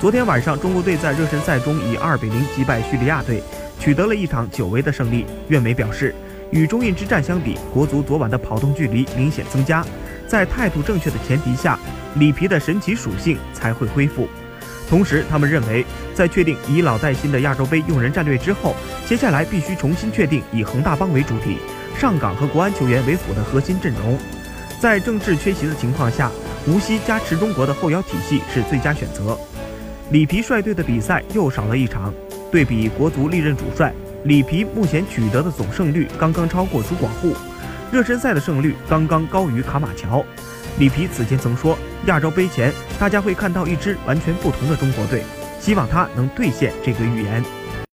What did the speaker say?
昨天晚上，中国队在热身赛中以二比零击败叙利亚队，取得了一场久违的胜利。苑美表示，与中印之战相比，国足昨晚的跑动距离明显增加，在态度正确的前提下，里皮的神奇属性才会恢复。同时，他们认为，在确定以老带新的亚洲杯用人战略之后，接下来必须重新确定以恒大帮为主体、上港和国安球员为辅的核心阵容。在郑智缺席的情况下，无锡加持中国的后腰体系是最佳选择。里皮率队的比赛又少了一场，对比国足历任主帅，里皮目前取得的总胜率刚刚超过朱广沪，热身赛的胜率刚刚高于卡马乔。里皮此前曾说，亚洲杯前大家会看到一支完全不同的中国队，希望他能兑现这个预言。